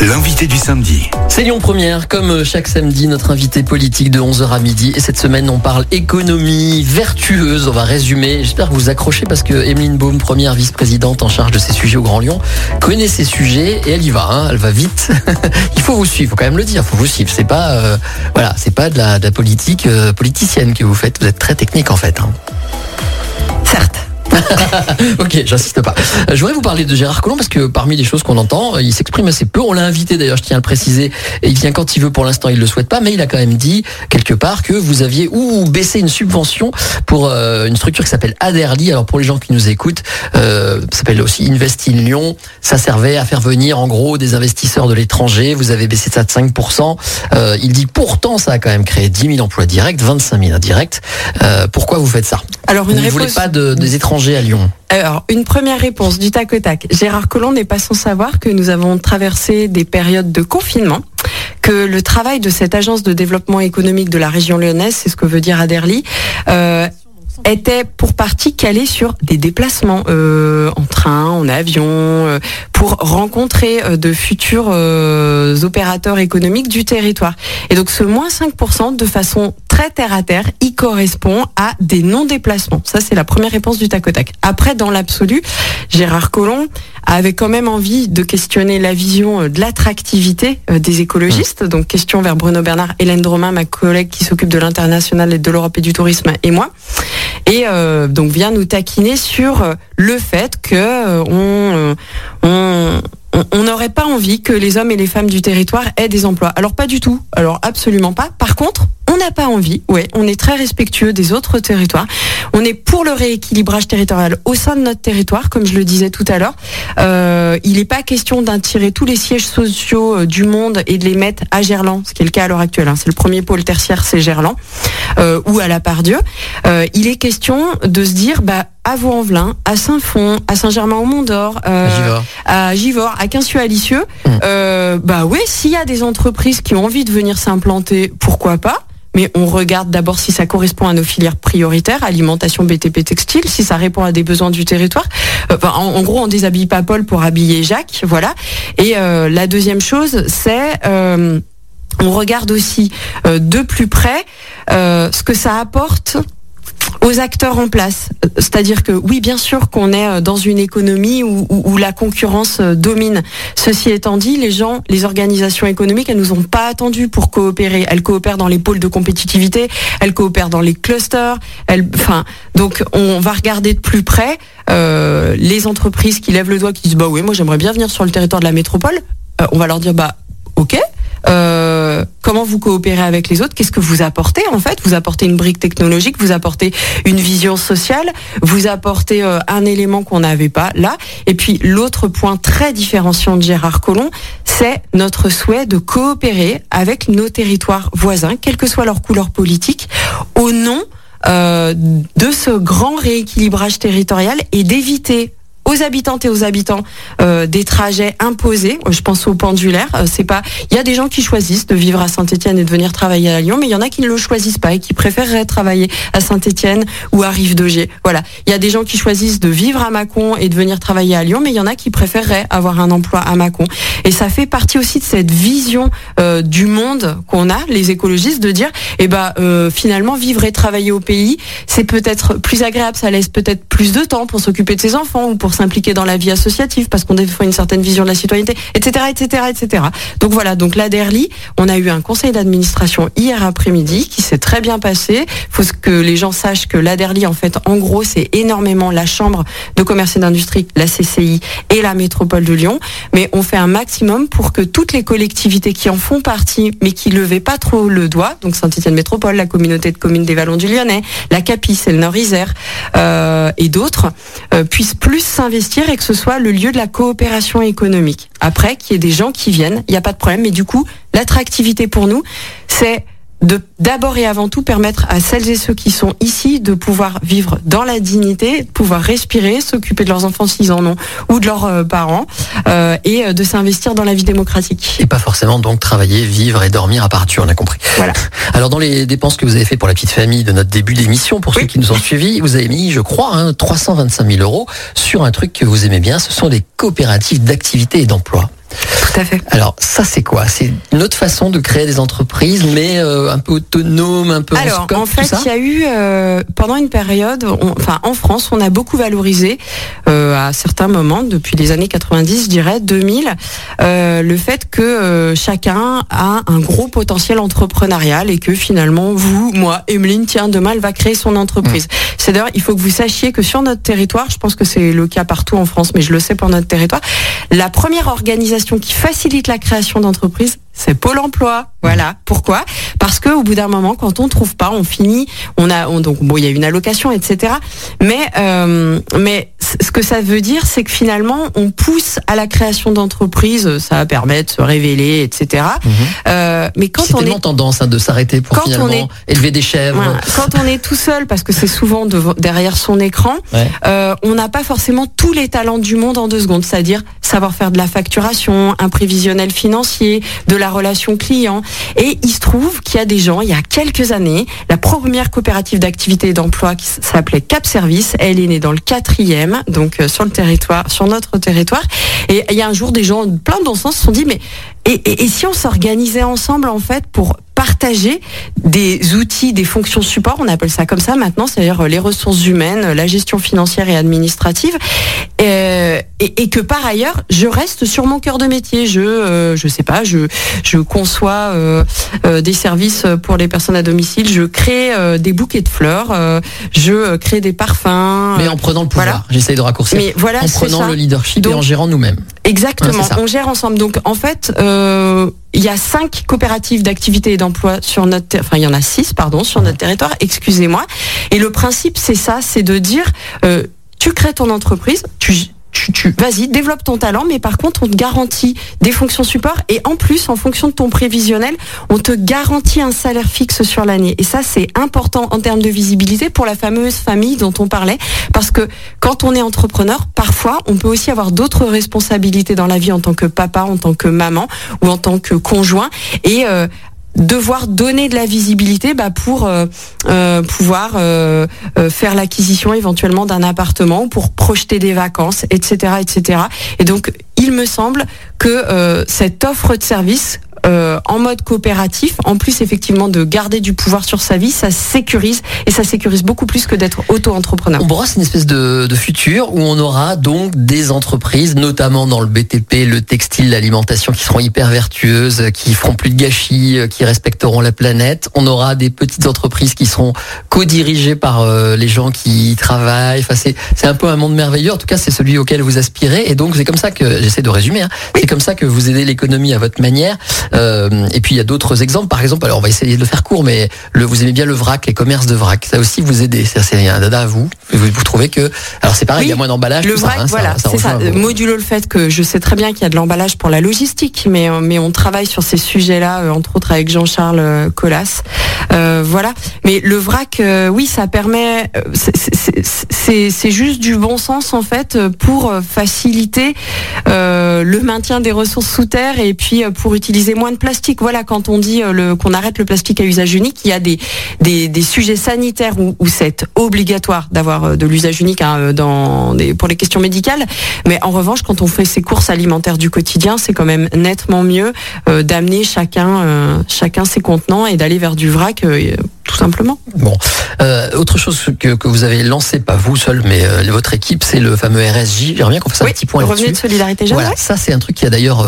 L'invité du samedi. C'est Lyon Première, comme chaque samedi, notre invité politique de 11h à midi. Et cette semaine, on parle économie vertueuse. On va résumer. J'espère que vous accrochez parce que Emeline Baum, première vice-présidente en charge de ces sujets au Grand Lyon, connaît ces sujets et elle y va. Hein. Elle va vite. [LAUGHS] il faut vous suivre. Il faut quand même le dire. Il faut vous suivre. C'est pas, euh, voilà, c'est pas de la, politique euh, politicienne que vous faites. Vous êtes très technique en fait. Hein. [LAUGHS] Ok, j'insiste pas. Euh, je voudrais vous parler de Gérard Collomb parce que parmi les choses qu'on entend, il s'exprime assez peu. On l'a invité d'ailleurs, je tiens à le préciser. Et il vient quand il veut. Pour l'instant, il le souhaite pas, mais il a quand même dit quelque part que vous aviez ou baissé une subvention pour euh, une structure qui s'appelle Aderly. Alors pour les gens qui nous écoutent, euh, ça s'appelle aussi Invest in Lyon. Ça servait à faire venir en gros des investisseurs de l'étranger. Vous avez baissé ça de 5%. Euh, il dit pourtant ça a quand même créé 10 000 emplois directs, 25 000 indirects. Euh, pourquoi vous faites ça? Alors une vous ne voulez pas de, des étrangers à Lyon alors, une première réponse du tac au tac. Gérard Collomb n'est pas sans savoir que nous avons traversé des périodes de confinement, que le travail de cette agence de développement économique de la région lyonnaise, c'est ce que veut dire Aderly, euh, était pour partie calé sur des déplacements euh, en train, en avion, euh, pour rencontrer euh, de futurs opérateurs économiques du territoire. Et donc ce moins 5% de façon très terre à terre, il correspond à des non-déplacements. Ça c'est la première réponse du tac au tac. Après, dans l'absolu, Gérard Collomb avait quand même envie de questionner la vision de l'attractivité des écologistes. Mmh. Donc question vers Bruno Bernard, Hélène Dromain, ma collègue qui s'occupe de l'international et de l'Europe et du tourisme, et moi et euh, donc vient nous taquiner sur euh, le fait que euh, on n'aurait pas envie que les hommes et les femmes du territoire aient des emplois. Alors pas du tout. Alors absolument pas. Par contre, on n'a pas envie. Ouais, on est très respectueux des autres territoires. On est pour le rééquilibrage territorial au sein de notre territoire, comme je le disais tout à l'heure. Euh, il n'est pas question d'attirer tous les sièges sociaux euh, du monde et de les mettre à Gerland, ce qui est le cas à l'heure actuelle. Hein. C'est le premier pôle tertiaire, c'est Gerland, euh, ou à la Pardieu. Euh, il est question de se dire, bah à Vaux-en-Velin, à Saint-Fond, à Saint-Germain-au-Mont-d'Or, euh, à Givors, à Quincieux-Alicieux. Mmh. Euh, bah oui, s'il y a des entreprises qui ont envie de venir s'implanter, pourquoi pas mais on regarde d'abord si ça correspond à nos filières prioritaires, alimentation, BTP, textile, si ça répond à des besoins du territoire. Enfin, en, gros, on déshabille pas Paul pour habiller Jacques, voilà. Et la deuxième chose, c'est on regarde aussi de plus près ce que ça apporte aux acteurs en place. C'est-à-dire que oui, bien sûr qu'on est euh, dans une économie où, la concurrence euh, domine. Ceci étant dit, les gens, les organisations économiques, elles nous ont pas attendu pour coopérer. Elles coopèrent dans les pôles de compétitivité, elles coopèrent dans les clusters. Elles, enfin, donc on va regarder de plus près euh, les entreprises qui lèvent le doigt, qui disent bah oui, moi j'aimerais bien venir sur le territoire de la métropole. on va leur dire bah ok. Euh, comment vous coopérez avec les autres, qu'est-ce que vous apportez en fait? Vous apportez une brique technologique, vous apportez une vision sociale, vous apportez euh, un élément qu'on n'avait pas là. Et puis l'autre point très différenciant de Gérard Collomb, c'est notre souhait de coopérer avec nos territoires voisins, quelle que soit leur couleur politique, au nom euh, de ce grand rééquilibrage territorial et d'éviter aux habitantes et aux habitants euh, des trajets imposés. Je pense au pendulaire. Euh, c'est pas. Il y a des gens qui choisissent de vivre à Saint-Étienne et de venir travailler à Lyon, mais il y en a qui ne le choisissent pas et qui préféreraient travailler à Saint-Étienne ou à Rive d'Augier. Voilà. Il y a des gens qui choisissent de vivre à Mâcon et de venir travailler à Lyon, mais il y en a qui préféreraient avoir un emploi à Mâcon. Et ça fait partie aussi de cette vision euh, du monde qu'on a, les écologistes, de dire, eh ben euh, finalement vivre et travailler au pays, c'est peut-être plus agréable, ça laisse peut-être plus de temps pour s'occuper de ses enfants ou pour s'impliquer dans la vie associative parce qu'on défend une certaine vision de la citoyenneté, etc., etc., etc. Donc voilà, donc la DERLI, on a eu un conseil d'administration hier après-midi qui s'est très bien passé. Il faut que les gens sachent que la DERLI, en fait, en gros, c'est énormément la Chambre de commerce et d'industrie, la CCI et la métropole de Lyon. Mais on fait un maximum pour que toutes les collectivités qui en font partie, mais qui levaient pas trop le doigt, donc Saint-Étienne Métropole, la communauté de communes des Vallons du Lyonnais, la CAPI, c'est le Nord-Isère, euh, et d'autres, euh, puissent plus s'investir et que ce soit le lieu de la coopération économique. Après, qu'il y ait des gens qui viennent, il n'y a pas de problème, mais du coup, l'attractivité pour nous, c'est de d'abord et avant tout permettre à celles et ceux qui sont ici de pouvoir vivre dans la dignité, de pouvoir respirer, s'occuper de leurs enfants s'ils en ont ou de leurs euh, parents euh, et euh, de s'investir dans la vie démocratique. Et pas forcément donc travailler, vivre et dormir à partir, on a compris. Voilà. [LAUGHS] Alors dans les dépenses que vous avez fait pour la petite famille de notre début d'émission, pour ceux qui nous ont suivis, vous avez mis, je crois, hein, 325 000 euros sur un truc que vous aimez bien, ce sont les coopératives d'activité et d'emploi. Tout à fait. Alors ça c'est quoi? C'est une autre façon de créer des entreprises, mais euh, un peu autonome, un peu. Alors en, fait, il y a eu euh, pendant une période, enfin en France, on a beaucoup valorisé euh, à certains moments, depuis les années 90, je dirais 2000, le fait que chacun a un gros potentiel entrepreneurial et que finalement vous, moi, Emeline, tiens, demain elle va créer son entreprise. Mmh. C'est d'ailleurs, il faut que vous sachiez que sur notre territoire, je pense que c'est le cas partout en France, mais je le sais pour notre territoire, la première organisation qui facilite la création d'entreprises, c'est Pôle Emploi. Voilà. Pourquoi? Parce que au bout d'un moment, quand on trouve pas, on finit. On a donc bon, il y a une allocation, etc. Mais euh, mais ce que ça veut dire, c'est que finalement, on pousse à la création d'entreprises. Ça permet de se révéler, etc. Mhm. Euh, mais quand on est tendance hein, de s'arrêter pour finalement élever des chèvres. quand on est tout seul, parce que c'est souvent derrière son écran, euh, on n'a pas forcément tous les talents du monde en deux secondes. C'est-à-dire savoir faire de la facturation, un prévisionnel financier, de la relation client. Et il se trouve qu'il y a des gens, il y a quelques années, la première coopérative d'activité d'emploi qui s'appelait Cap Service, elle est née dans le quatrième, donc euh, sur le territoire, sur notre territoire. Et il y a un jour, des gens plein de se sont dit, mais et, et si on s'organisait ensemble en fait pour partager des outils, des fonctions support, on appelle ça comme ça maintenant, c'est-à-dire euh, les ressources humaines, la gestion financière et administrative, euh, et, et, que par ailleurs, je reste sur mon cœur de métier. Je, euh, je sais pas, je, je conçois euh, des services pour les personnes à domicile, je crée des bouquets de fleurs, je crée des parfums. Mais en prenant le pouvoir, voilà. j'essaye de raccourcir. Mais voilà, en prenant le leadership et en gérant nous-mêmes. Exactement, on gère ensemble. Donc en fait, il y a cinq coopératives d'activité et d'emploi sur notre, enfin il y en a six pardon sur notre territoire. Excusez-moi. Et le principe c'est ça, c'est de dire euh, tu crées ton entreprise, tu vas-y, développe ton talent, mais par contre, on te garantit des fonctions support et en plus, en fonction de ton prévisionnel, on te garantit un salaire fixe sur l'année. Et ça, c'est important en termes de visibilité pour la fameuse famille dont on parlait, parce que quand on est entrepreneur, parfois, on peut aussi avoir d'autres responsabilités dans la vie en tant que papa, en tant que maman ou en tant que conjoint. Et euh, devoir donner de la visibilité bah, pour euh, euh, pouvoir euh, faire l'acquisition éventuellement d'un appartement, pour projeter des vacances, etc., etc. Et donc, il me semble que cette offre de service euh, en mode coopératif, en plus effectivement de garder du pouvoir sur sa vie, ça sécurise et ça sécurise beaucoup plus que d'être auto-entrepreneur. On brosse une espèce de, de, futur où on aura donc des entreprises, notamment dans le BTP, le textile, l'alimentation, qui seront hyper vertueuses, qui feront plus de gâchis, euh, qui respecteront la planète. On aura des petites entreprises qui seront co-dirigées par euh, les gens qui y travaillent. Enfin, c'est, c'est un peu un monde merveilleux. En tout cas, c'est celui auquel vous aspirez. Et donc, c'est comme ça que, j'essaie de résumer, hein, c'est comme ça que vous aidez l'économie à votre manière. Euh, et puis il y a d'autres exemples. Par exemple, alors on va essayer de le faire court, mais le, vous aimez bien le vrac, les commerces de vrac. Ça aussi vous aidez. C'est un dada à vous. Vous, vous trouvez que alors c'est pareil, il y a moins d'emballage. Le vrac, hein, voilà, c'est ça. Modulo le fait que je sais très bien qu'il y a de l'emballage pour la logistique, mais euh, mais on travaille sur ces sujets-là, euh, entre autres avec Jean-Charles Collas. Euh, voilà. Mais le vrac, oui, ça permet. C'est juste du bon sens en fait pour faciliter le maintien des ressources sous terre et puis pour utiliser moins de plastique. Voilà, quand on dit euh, qu'on arrête le plastique à usage unique, il y a des, des, sujets sanitaires où, c'est obligatoire d'avoir euh, de l'usage unique hein, euh, dans pour les questions médicales. Mais en revanche, quand on fait ses courses alimentaires du quotidien, c'est quand même nettement mieux d'amener chacun, chacun ses contenants et d'aller vers du vrac tout simplement. Bon, autre chose que, que, vous avez lancé, pas vous seul, mais votre équipe, c'est le fameux RSJ. J'aimerais bien qu'on fasse un petit point là-dessus. Revenu de solidarité Voilà, ça c'est un truc qui a d'ailleurs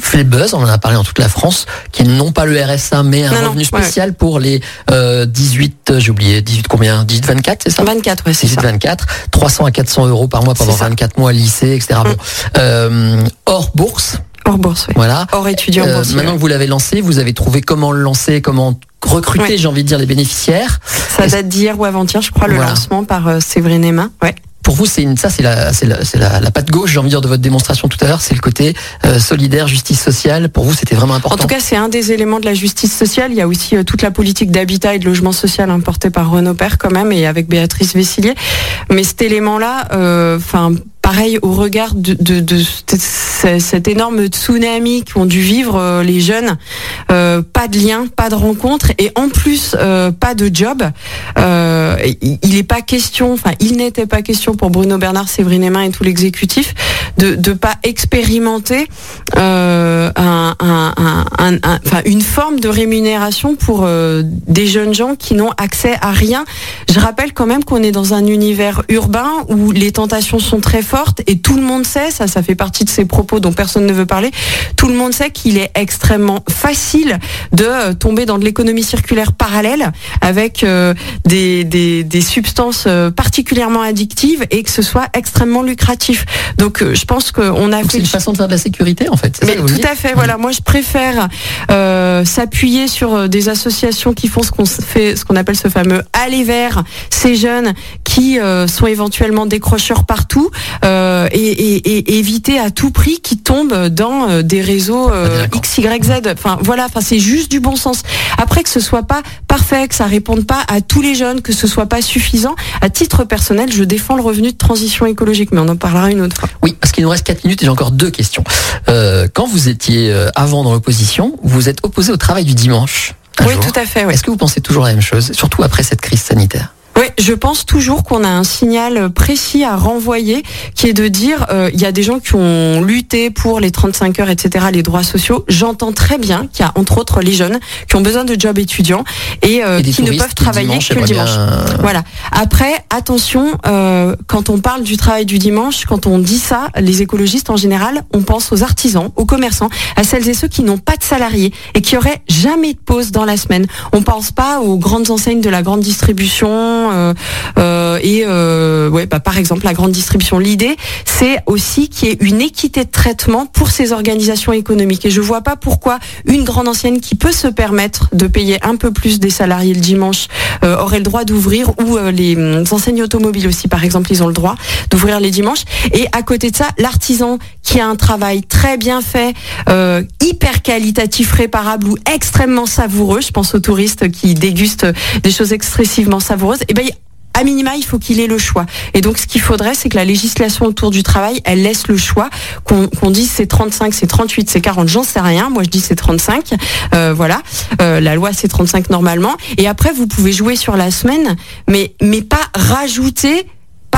fait le buzz, on en a parlé dans toute la France, qui n'ont pas le RSA, mais un revenu spécial pour les 18, euh, j'ai oublié, 18 combien? 18, 24, c'est ça? 24, ouais, c'est 18, 24, 300 à 400 euros par mois pendant 24 mois lycée, etc. Bon. Mm. Euh, hors bourse. Hors bourse, oui. Voilà. Hors étudiant euh, Maintenant que vous l'avez lancé, vous avez trouvé comment le lancer, comment recruter, j'ai envie de dire, les bénéficiaires. Ça date d'hier ou avant-hier, je crois, le lancement par euh, Séverine Emma. Ouais pour vous, c'est ça, c'est la, patte gauche, j'ai envie de dire, de votre démonstration tout à l'heure, c'est le côté euh, solidaire, justice sociale. Pour vous, c'était vraiment important. En tout cas, c'est un des éléments de la justice sociale. Il y a aussi euh, toute la politique d'habitat et de logement social importée par Renaud Père quand même et avec Béatrice Vessillier. Mais cet élément-là, euh, enfin pareil au regard de, cet énorme tsunami qu'ont dû vivre euh, les jeunes, euh, pas de lien, pas de rencontre et en plus euh, pas de job. il n'est pas question, enfin il n'était pas question pour Bruno Bernard, Séverine Emin et tout l'exécutif de ne pas expérimenter un, un, une forme de rémunération pour des jeunes gens qui n'ont accès à rien. Je rappelle quand même qu'on est dans un univers urbain où les tentations sont très fortes et tout le monde sait, ça, ça fait partie de ces propos dont personne ne veut parler, tout le monde sait qu'il est extrêmement facile de euh, tomber dans de l'économie circulaire parallèle avec euh, des, des, des, substances euh, particulièrement addictives et que ce soit extrêmement lucratif. Donc je pense qu'on a fait... C'est une façon de faire de la sécurité en fait. Mais tout à fait, voilà. Moi je préfère euh, s'appuyer sur des associations qui font ce qu'on fait, ce qu'on appelle ce fameux aller vers ces jeunes qui sont éventuellement décrocheurs partout. Euh, et, éviter à tout prix qu'ils tombent dans euh, des réseaux euh, X, Y, Z. Enfin voilà, enfin c'est juste du bon sens. Après que ce soit pas parfait, que ça réponde pas à tous les jeunes, que ce soit pas suffisant. À titre personnel, je défends le revenu de transition écologique, mais on en parlera une autre fois. Oui, parce qu'il nous reste 4 minutes et j'ai encore deux questions. quand vous étiez avant dans l'opposition, vous êtes opposé au travail du dimanche. Oui, tout à fait. Est-ce que vous pensez toujours la même chose, surtout après cette crise sanitaire? Je pense toujours qu'on a un signal précis à renvoyer, qui est de dire euh, il y a des gens qui ont lutté pour les 35 heures, etc., les droits sociaux. J'entends très bien qu'il y a entre autres les jeunes qui ont besoin de jobs étudiants et, euh, qui ne peuvent travailler que le dimanche. Voilà. Après, attention, euh, quand on parle du travail du dimanche, quand on dit ça, les écologistes en général, on pense aux artisans, aux commerçants, à celles et ceux qui n'ont pas de salariés et qui auraient jamais de pause dans la semaine. On pense pas aux grandes enseignes de la grande distribution euh, euh, et euh, ouais, bah, par exemple la grande distribution. L'idée, c'est aussi qu'il y ait une équité de traitement pour ces organisations économiques. Et je vois pas pourquoi une grande ancienne qui peut se permettre de payer un peu plus des salariés le dimanche aurait le droit d'ouvrir ou les hum, enseignes automobiles aussi, par exemple, ils ont le droit d'ouvrir les dimanches. Et à côté de ça, l'artisan qui a un travail très bien fait, hyper qualitatif, réparable ou extrêmement savoureux. Je pense aux touristes qui dégustent des choses excessivement savoureuses. Et ben à minima, il faut qu'il ait le choix. Et donc, ce qu'il faudrait, c'est que la législation autour du travail, elle laisse le choix, qu'on qu'on dise c'est 35, c'est 38, c'est 40, j'en sais rien. Moi, je dis c'est 35. Euh, voilà, Euh, la loi c'est 35 normalement. Et après, vous pouvez jouer sur la semaine, mais mais pas rajouter.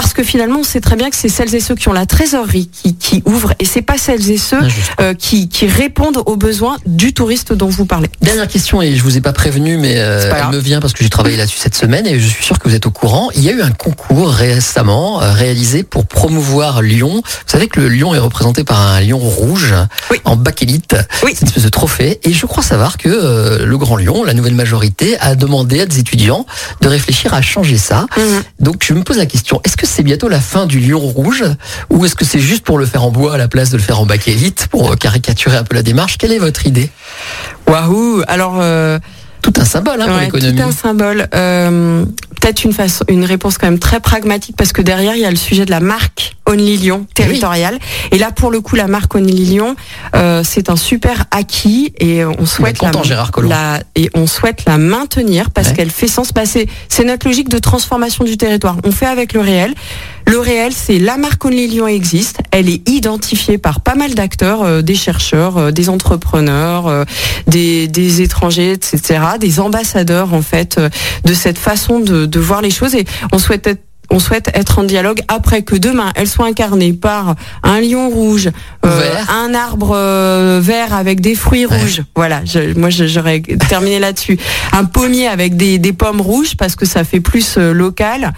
Parce que finalement, on sait très bien que c'est celles et ceux qui ont la trésorerie qui, qui ouvrent, et c'est pas celles et ceux Ah, euh, qui, qui répondent aux besoins du touriste dont vous parlez. Dernière question, et je vous ai pas prévenu, mais euh, pas elle me vient parce que j'ai travaillé là-dessus cette semaine et je suis sûr que vous êtes au courant. Il y a eu un concours récemment euh, réalisé pour promouvoir Lyon. Vous savez que le lion est représenté par un lion rouge Oui. en bakélite. Oui. C'est une espèce de trophée. Et je crois savoir que euh, le Grand Lion, la nouvelle majorité, a demandé à des étudiants de réfléchir à changer ça. Donc je me pose la question, est-ce que c'est bientôt la fin du lion rouge ou est-ce que c'est juste pour le faire en bois à la place de le faire en bakélite pour euh, caricaturer un peu la démarche? Quelle est votre idée? Waouh Alors, euh, Tout un symbole hein, pour ouais, l'économie. tout un symbole. Euh, Peut-être une façon, une réponse quand même très pragmatique parce que derrière il y a le sujet de la marque Only Lyon territoriale. Et là, pour le coup, la marque Only Lyon, euh, c'est un super acquis et on souhaite content, la et on souhaite la maintenir parce Ouais. qu'elle fait sens. Bah, c'est c'est notre logique de transformation du territoire. On fait avec le réel. Le réel, c'est la marque Only Lyon existe. Elle est identifiée par pas mal d'acteurs, euh, des chercheurs, euh, des entrepreneurs, euh, des, des étrangers, etc., des ambassadeurs en fait euh, de cette façon de, de voir les choses. Et on souhaite être on souhaite être en dialogue après que demain elle soit incarnée par un lion rouge, euh, un arbre euh, vert avec des fruits Ouais. rouges. Voilà, je- moi j'aurais terminé là-dessus. Un pommier avec des, des pommes rouges parce que ça fait plus euh, local.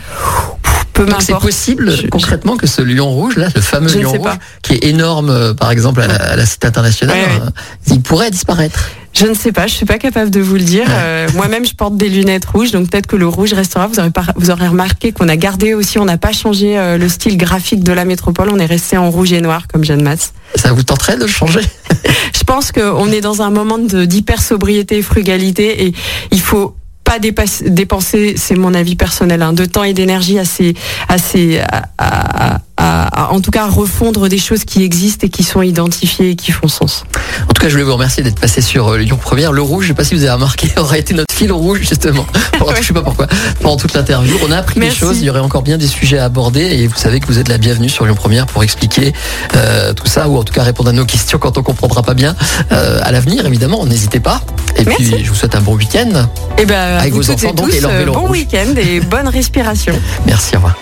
Peu Donc c'est possible Je- concrètement que ce lion rouge là, le fameux Je lion rouge, pas. qui est énorme euh, par exemple à la, à la cité internationale, Ouais, ouais. euh, il pourrait disparaître. Je ne sais pas, je suis pas capable de vous le dire. Euh, Moi-même, je porte des lunettes rouges, donc peut-être que le rouge restera. Vous aurez, vous aurez remarqué qu'on a gardé aussi, on n'a pas changé euh, le style graphique de la métropole. On est resté en rouge et noir comme Jeanne Masse. Ça vous tenterait de le changer? [LAUGHS] Je pense qu'on est dans un moment de- d'hyper sobriété et frugalité et il faut pas dépenser, c'est mon avis personnel, hein, de temps et d'énergie assez, assez, à- à- en tout cas, refondre des choses qui existent et qui sont identifiées et qui font sens. En tout cas, je voulais vous remercier d'être passé sur euh, Lyon Première. Le rouge, je sais pas si vous avez remarqué, [LAUGHS] aurait été notre fil rouge justement. [LAUGHS] Je sais pas pourquoi. Pendant toute l'interview, on a appris des choses. Il y aurait encore bien des sujets à aborder et vous savez que vous êtes la bienvenue sur Lyon Première pour expliquer euh, tout ça ou en tout cas répondre à nos questions quand on comprendra pas bien euh, à l'avenir. Évidemment, n'hésitez pas. Et Merci. puis, je vous souhaite un bon week-end. Et ben, Avec vous vos et enfants, donc, et leur vélo bon week-end et bonne respiration. [LAUGHS] Merci, au revoir.